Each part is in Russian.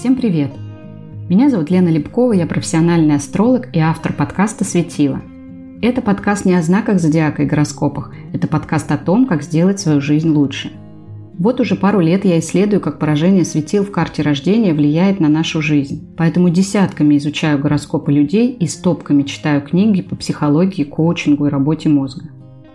Всем привет! Меня зовут Лена Лепкова, я профессиональный астролог и автор подкаста «Светило». Это подкаст не о знаках зодиака и гороскопах, это подкаст о том, как сделать свою жизнь лучше. Вот уже пару лет я исследую, как поражение светил в карте рождения влияет на нашу жизнь. Поэтому десятками изучаю гороскопы людей и стопками читаю книги по психологии, коучингу и работе мозга.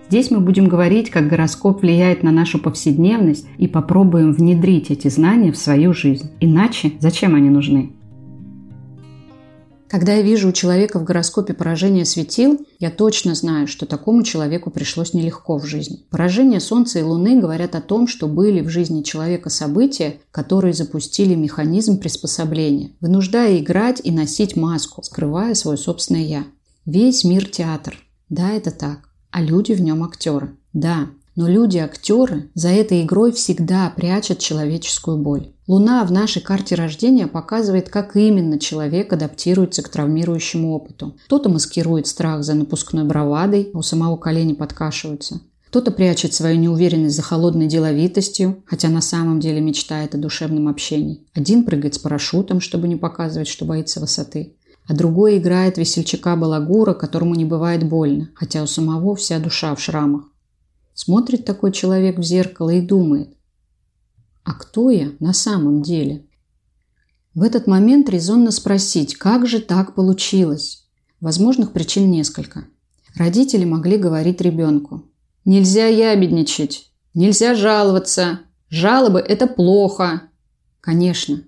Здесь мы будем говорить, как гороскоп влияет на нашу повседневность и попробуем внедрить эти знания в свою жизнь. Иначе зачем они нужны? Когда я вижу у человека в гороскопе поражение светил, я точно знаю, что такому человеку пришлось нелегко в жизни. Поражение Солнца и Луны говорят о том, что были в жизни человека события, которые запустили механизм приспособления, вынуждая играть и носить маску, скрывая свое собственное «я». Весь мир – театр. Да, это так а люди в нем актеры. Да, но люди-актеры за этой игрой всегда прячут человеческую боль. Луна в нашей карте рождения показывает, как именно человек адаптируется к травмирующему опыту. Кто-то маскирует страх за напускной бравадой, а у самого колени подкашиваются. Кто-то прячет свою неуверенность за холодной деловитостью, хотя на самом деле мечтает о душевном общении. Один прыгает с парашютом, чтобы не показывать, что боится высоты а другой играет весельчака-балагура, которому не бывает больно, хотя у самого вся душа в шрамах. Смотрит такой человек в зеркало и думает, а кто я на самом деле? В этот момент резонно спросить, как же так получилось? Возможных причин несколько. Родители могли говорить ребенку. Нельзя ябедничать, нельзя жаловаться, жалобы – это плохо. Конечно,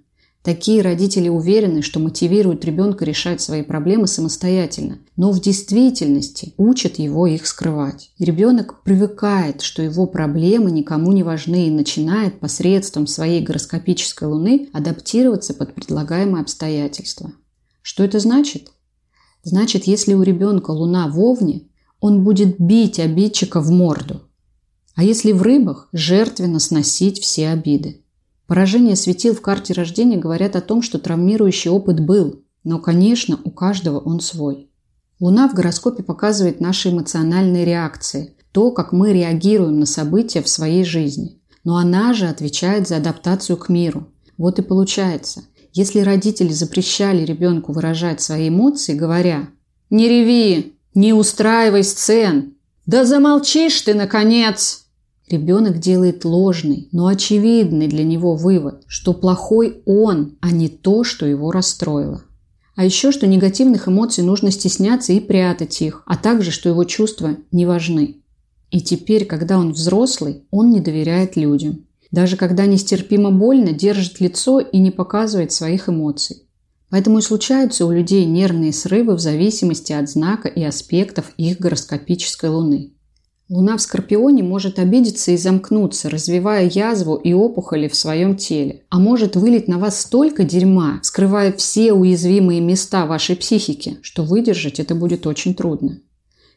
Такие родители уверены, что мотивируют ребенка решать свои проблемы самостоятельно, но в действительности учат его их скрывать. Ребенок привыкает, что его проблемы никому не важны и начинает посредством своей гороскопической луны адаптироваться под предлагаемые обстоятельства. Что это значит? Значит, если у ребенка луна в Овне, он будет бить обидчика в морду. А если в рыбах – жертвенно сносить все обиды. Поражение светил в карте рождения говорят о том, что травмирующий опыт был, но, конечно, у каждого он свой. Луна в гороскопе показывает наши эмоциональные реакции, то, как мы реагируем на события в своей жизни. Но она же отвечает за адаптацию к миру. Вот и получается, если родители запрещали ребенку выражать свои эмоции, говоря «Не реви! Не устраивай сцен! Да замолчишь ты, наконец!» Ребенок делает ложный, но очевидный для него вывод, что плохой он, а не то, что его расстроило. А еще, что негативных эмоций нужно стесняться и прятать их, а также, что его чувства не важны. И теперь, когда он взрослый, он не доверяет людям. Даже когда нестерпимо больно, держит лицо и не показывает своих эмоций. Поэтому и случаются у людей нервные срывы в зависимости от знака и аспектов их гороскопической луны. Луна в Скорпионе может обидеться и замкнуться, развивая язву и опухоли в своем теле. А может вылить на вас столько дерьма, скрывая все уязвимые места вашей психики, что выдержать это будет очень трудно.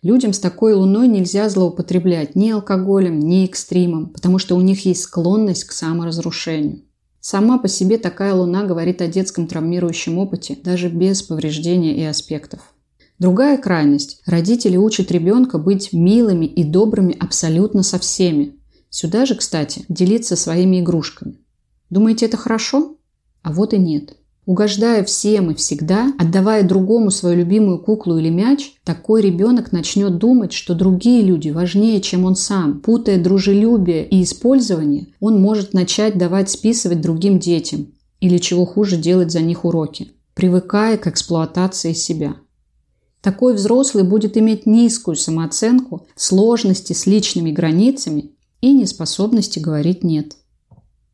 Людям с такой луной нельзя злоупотреблять ни алкоголем, ни экстримом, потому что у них есть склонность к саморазрушению. Сама по себе такая луна говорит о детском травмирующем опыте, даже без повреждения и аспектов. Другая крайность. Родители учат ребенка быть милыми и добрыми абсолютно со всеми. Сюда же, кстати, делиться своими игрушками. Думаете, это хорошо? А вот и нет. Угождая всем и всегда, отдавая другому свою любимую куклу или мяч, такой ребенок начнет думать, что другие люди важнее, чем он сам. Путая дружелюбие и использование, он может начать давать списывать другим детям или, чего хуже, делать за них уроки, привыкая к эксплуатации себя. Такой взрослый будет иметь низкую самооценку, сложности с личными границами и неспособности говорить «нет».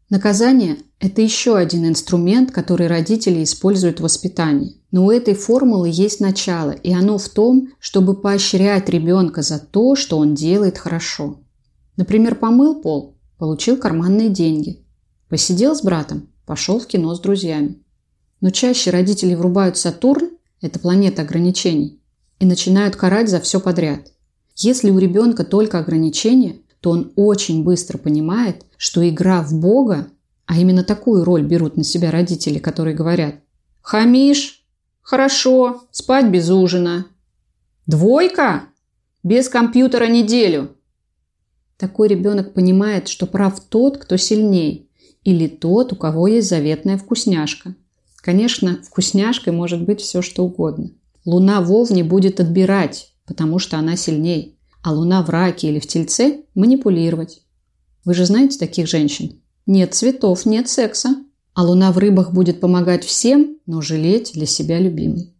Наказание – это еще один инструмент, который родители используют в воспитании. Но у этой формулы есть начало, и оно в том, чтобы поощрять ребенка за то, что он делает хорошо. Например, помыл пол – получил карманные деньги. Посидел с братом – пошел в кино с друзьями. Но чаще родители врубают Сатурн это планета ограничений, и начинают карать за все подряд. Если у ребенка только ограничения, то он очень быстро понимает, что игра в Бога, а именно такую роль берут на себя родители, которые говорят «Хамишь? Хорошо, спать без ужина». «Двойка? Без компьютера неделю». Такой ребенок понимает, что прав тот, кто сильней, или тот, у кого есть заветная вкусняшка – Конечно, вкусняшкой может быть все что угодно. Луна в Овне будет отбирать, потому что она сильней, а Луна в Раке или в Тельце – манипулировать. Вы же знаете таких женщин? Нет цветов, нет секса. А Луна в Рыбах будет помогать всем, но жалеть для себя любимой.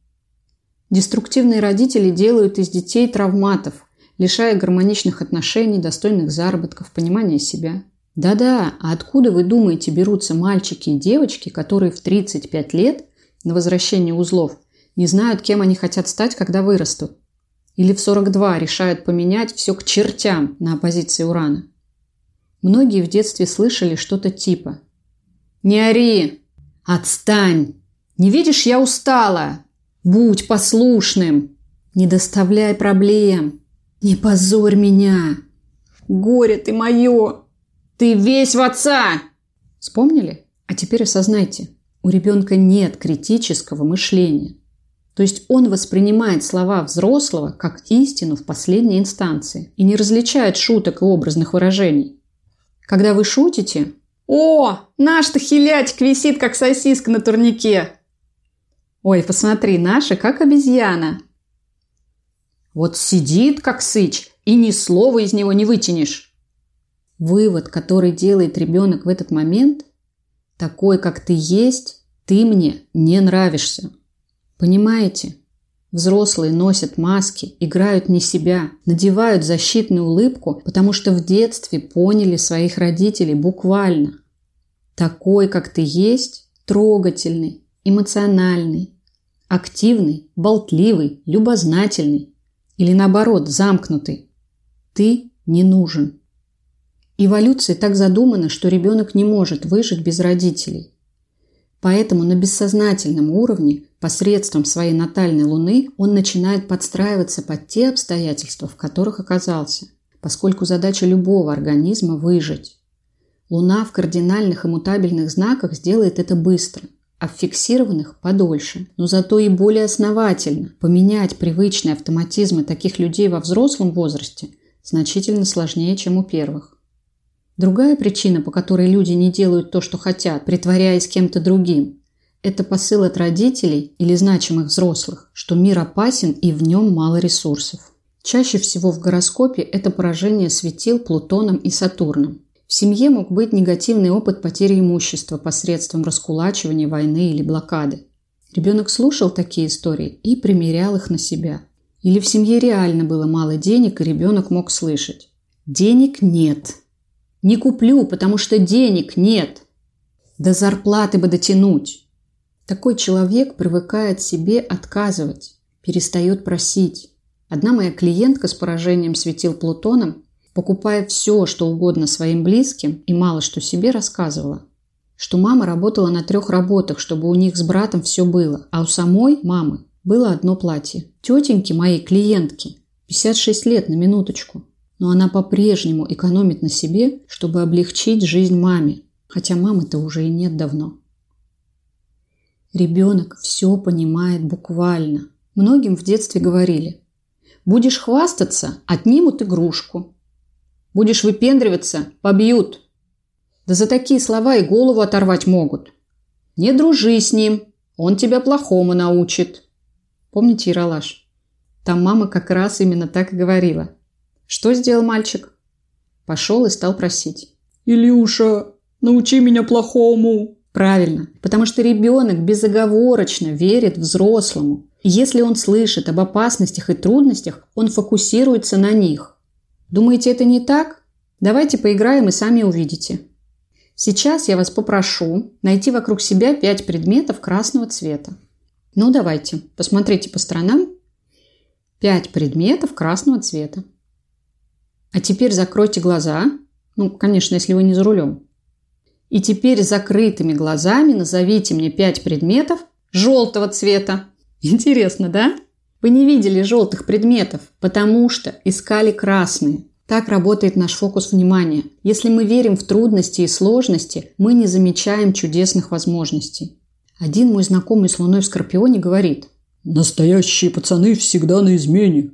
Деструктивные родители делают из детей травматов, лишая гармоничных отношений, достойных заработков, понимания себя. Да-да, а откуда, вы думаете, берутся мальчики и девочки, которые в 35 лет на возвращение узлов не знают, кем они хотят стать, когда вырастут? Или в 42 решают поменять все к чертям на оппозиции Урана? Многие в детстве слышали что-то типа «Не ори! Отстань! Не видишь, я устала! Будь послушным! Не доставляй проблем! Не позорь меня! Горе ты мое! Ты весь в отца!» Вспомнили? А теперь осознайте, у ребенка нет критического мышления. То есть он воспринимает слова взрослого как истину в последней инстанции и не различает шуток и образных выражений. Когда вы шутите «О, наш-то хилятик висит, как сосиска на турнике!» «Ой, посмотри, наша, как обезьяна!» «Вот сидит, как сыч, и ни слова из него не вытянешь!» Вывод, который делает ребенок в этот момент, такой, как ты есть, ты мне не нравишься. Понимаете? Взрослые носят маски, играют не себя, надевают защитную улыбку, потому что в детстве поняли своих родителей буквально. Такой, как ты есть, трогательный, эмоциональный, активный, болтливый, любознательный или наоборот замкнутый. Ты не нужен. Эволюция так задумана, что ребенок не может выжить без родителей. Поэтому на бессознательном уровне, посредством своей натальной луны, он начинает подстраиваться под те обстоятельства, в которых оказался, поскольку задача любого организма – выжить. Луна в кардинальных и мутабельных знаках сделает это быстро, а в фиксированных – подольше, но зато и более основательно. Поменять привычные автоматизмы таких людей во взрослом возрасте значительно сложнее, чем у первых. Другая причина, по которой люди не делают то, что хотят, притворяясь кем-то другим, это посыл от родителей или значимых взрослых, что мир опасен и в нем мало ресурсов. Чаще всего в гороскопе это поражение светил Плутоном и Сатурном. В семье мог быть негативный опыт потери имущества посредством раскулачивания, войны или блокады. Ребенок слушал такие истории и примерял их на себя. Или в семье реально было мало денег, и ребенок мог слышать «Денег нет, не куплю, потому что денег нет. До зарплаты бы дотянуть. Такой человек привыкает себе отказывать, перестает просить. Одна моя клиентка с поражением светил Плутоном, покупая все, что угодно своим близким и мало что себе рассказывала, что мама работала на трех работах, чтобы у них с братом все было, а у самой мамы было одно платье. Тетеньки моей клиентки, 56 лет на минуточку, но она по-прежнему экономит на себе, чтобы облегчить жизнь маме, хотя мамы-то уже и нет давно. Ребенок все понимает буквально. Многим в детстве говорили «Будешь хвастаться – отнимут игрушку. Будешь выпендриваться – побьют». Да за такие слова и голову оторвать могут. «Не дружи с ним, он тебя плохому научит». Помните Яралаш? Там мама как раз именно так и говорила. Что сделал мальчик? Пошел и стал просить. «Илюша, научи меня плохому!» Правильно, потому что ребенок безоговорочно верит взрослому. И если он слышит об опасностях и трудностях, он фокусируется на них. Думаете, это не так? Давайте поиграем и сами увидите. Сейчас я вас попрошу найти вокруг себя пять предметов красного цвета. Ну, давайте, посмотрите по сторонам. Пять предметов красного цвета. А теперь закройте глаза. Ну, конечно, если вы не за рулем. И теперь закрытыми глазами назовите мне пять предметов желтого цвета. Интересно, да? Вы не видели желтых предметов, потому что искали красные. Так работает наш фокус внимания. Если мы верим в трудности и сложности, мы не замечаем чудесных возможностей. Один мой знакомый с Луной в Скорпионе говорит. Настоящие пацаны всегда на измене.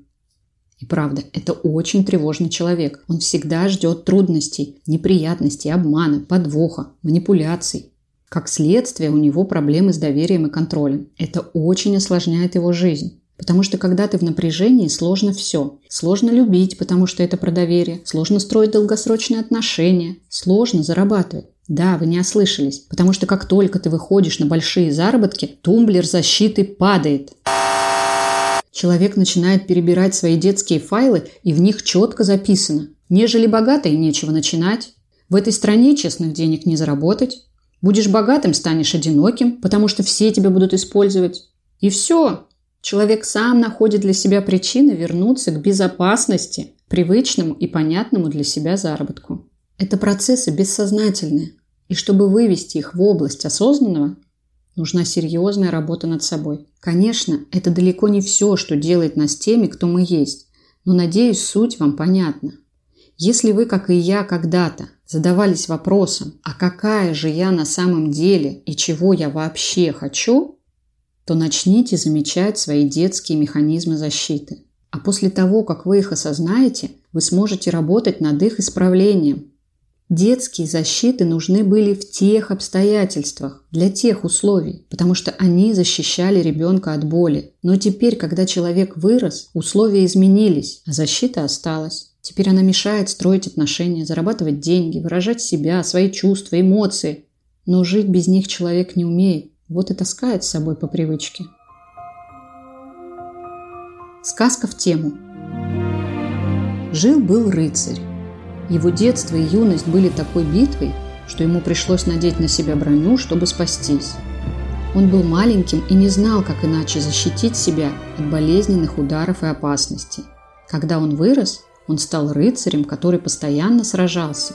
И правда, это очень тревожный человек. Он всегда ждет трудностей, неприятностей, обмана, подвоха, манипуляций. Как следствие, у него проблемы с доверием и контролем. Это очень осложняет его жизнь. Потому что когда ты в напряжении, сложно все. Сложно любить, потому что это про доверие. Сложно строить долгосрочные отношения. Сложно зарабатывать. Да, вы не ослышались. Потому что как только ты выходишь на большие заработки, тумблер защиты падает. Человек начинает перебирать свои детские файлы, и в них четко записано. Нежели богатый, нечего начинать. В этой стране честных денег не заработать. Будешь богатым, станешь одиноким, потому что все тебя будут использовать. И все. Человек сам находит для себя причины вернуться к безопасности, привычному и понятному для себя заработку. Это процессы бессознательные. И чтобы вывести их в область осознанного, нужна серьезная работа над собой. Конечно, это далеко не все, что делает нас теми, кто мы есть. Но, надеюсь, суть вам понятна. Если вы, как и я когда-то, задавались вопросом, а какая же я на самом деле и чего я вообще хочу, то начните замечать свои детские механизмы защиты. А после того, как вы их осознаете, вы сможете работать над их исправлением. Детские защиты нужны были в тех обстоятельствах, для тех условий, потому что они защищали ребенка от боли. Но теперь, когда человек вырос, условия изменились, а защита осталась. Теперь она мешает строить отношения, зарабатывать деньги, выражать себя, свои чувства, эмоции. Но жить без них человек не умеет. Вот и таскает с собой по привычке. Сказка в тему. Жил-был рыцарь. Его детство и юность были такой битвой, что ему пришлось надеть на себя броню, чтобы спастись. Он был маленьким и не знал, как иначе защитить себя от болезненных ударов и опасностей. Когда он вырос, он стал рыцарем, который постоянно сражался.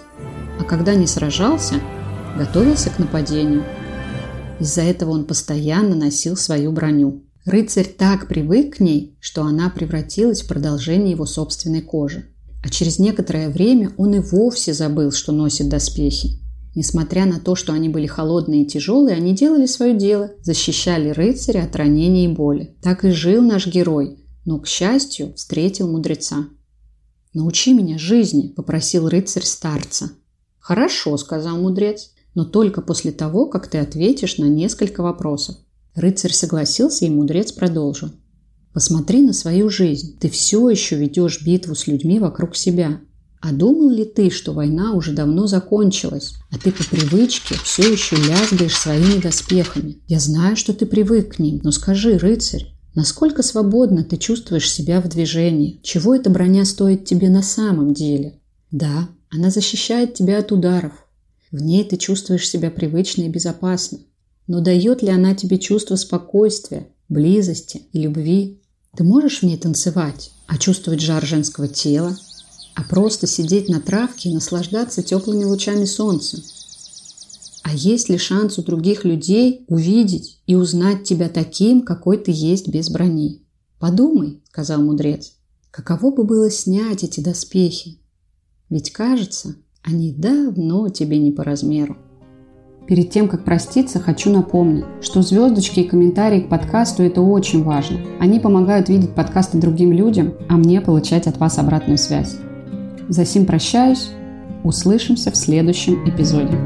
А когда не сражался, готовился к нападению – из-за этого он постоянно носил свою броню. Рыцарь так привык к ней, что она превратилась в продолжение его собственной кожи. А через некоторое время он и вовсе забыл, что носит доспехи. Несмотря на то, что они были холодные и тяжелые, они делали свое дело, защищали рыцаря от ранений и боли. Так и жил наш герой, но, к счастью, встретил мудреца. «Научи меня жизни», – попросил рыцарь старца. «Хорошо», – сказал мудрец но только после того, как ты ответишь на несколько вопросов. Рыцарь согласился, и мудрец продолжил. Посмотри на свою жизнь. Ты все еще ведешь битву с людьми вокруг себя. А думал ли ты, что война уже давно закончилась, а ты по привычке все еще лязгаешь своими доспехами? Я знаю, что ты привык к ним, но скажи, рыцарь, насколько свободно ты чувствуешь себя в движении? Чего эта броня стоит тебе на самом деле? Да, она защищает тебя от ударов, в ней ты чувствуешь себя привычно и безопасно. Но дает ли она тебе чувство спокойствия, близости и любви? Ты можешь в ней танцевать, а чувствовать жар женского тела, а просто сидеть на травке и наслаждаться теплыми лучами солнца? А есть ли шанс у других людей увидеть и узнать тебя таким, какой ты есть без брони? Подумай, сказал мудрец, каково бы было снять эти доспехи? Ведь кажется, они давно тебе не по размеру. Перед тем, как проститься, хочу напомнить, что звездочки и комментарии к подкасту – это очень важно. Они помогают видеть подкасты другим людям, а мне получать от вас обратную связь. За сим прощаюсь. Услышимся в следующем эпизоде.